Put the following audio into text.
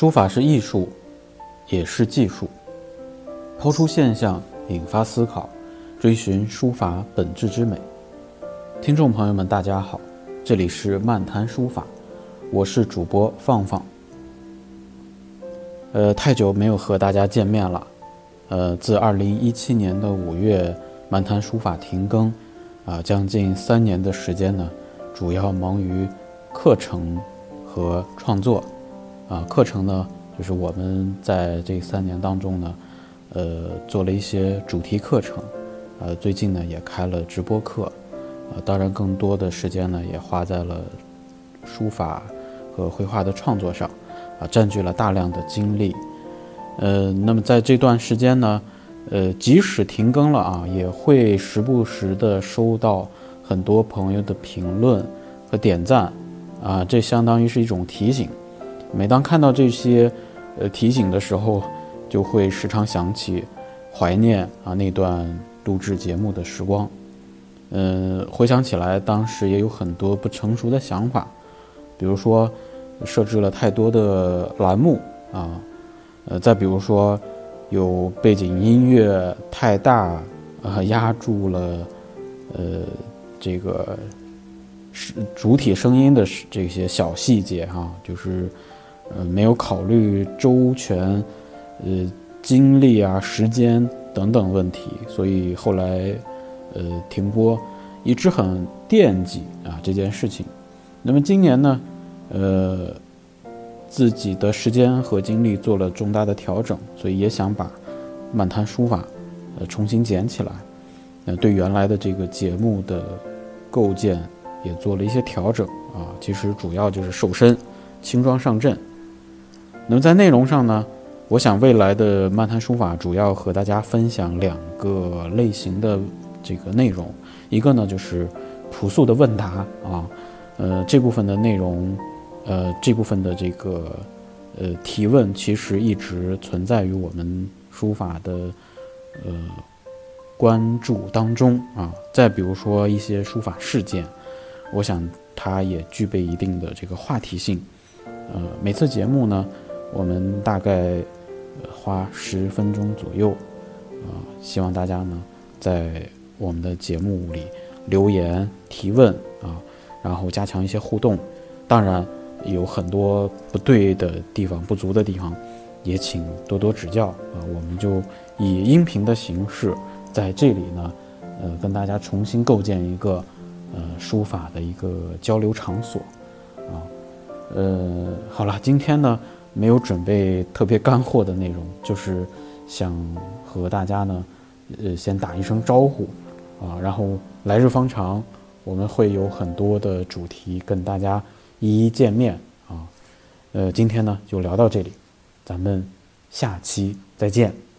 书法是艺术，也是技术。抛出现象，引发思考，追寻书法本质之美。听众朋友们，大家好，这里是漫谈书法，我是主播放放。呃，太久没有和大家见面了。呃，自二零一七年的五月，漫谈书法停更，啊，将近三年的时间呢，主要忙于课程和创作。啊，课程呢，就是我们在这三年当中呢，呃，做了一些主题课程，呃，最近呢也开了直播课，呃，当然更多的时间呢也花在了书法和绘画的创作上，啊，占据了大量的精力，呃，那么在这段时间呢，呃，即使停更了啊，也会时不时的收到很多朋友的评论和点赞，啊，这相当于是一种提醒。每当看到这些，呃提醒的时候，就会时常想起，怀念啊那段录制节目的时光。嗯，回想起来，当时也有很多不成熟的想法，比如说设置了太多的栏目啊，呃，再比如说有背景音乐太大啊，压住了呃这个是主体声音的这些小细节哈，就是。呃，没有考虑周全，呃，精力啊、时间等等问题，所以后来，呃，停播，一直很惦记啊这件事情。那么今年呢，呃，自己的时间和精力做了重大的调整，所以也想把漫谈书法，呃，重新捡起来。呃，对原来的这个节目的构建也做了一些调整啊，其实主要就是瘦身、轻装上阵。那么在内容上呢，我想未来的漫谈书法主要和大家分享两个类型的这个内容，一个呢就是朴素的问答啊，呃这部分的内容，呃这部分的这个呃提问其实一直存在于我们书法的呃关注当中啊。再比如说一些书法事件，我想它也具备一定的这个话题性，呃每次节目呢。我们大概花十分钟左右，啊，希望大家呢在我们的节目里留言提问啊，然后加强一些互动。当然有很多不对的地方、不足的地方，也请多多指教啊。我们就以音频的形式在这里呢，呃，跟大家重新构建一个呃书法的一个交流场所啊。呃，好了，今天呢。没有准备特别干货的内容，就是想和大家呢，呃，先打一声招呼，啊，然后来日方长，我们会有很多的主题跟大家一一见面啊，呃，今天呢就聊到这里，咱们下期再见。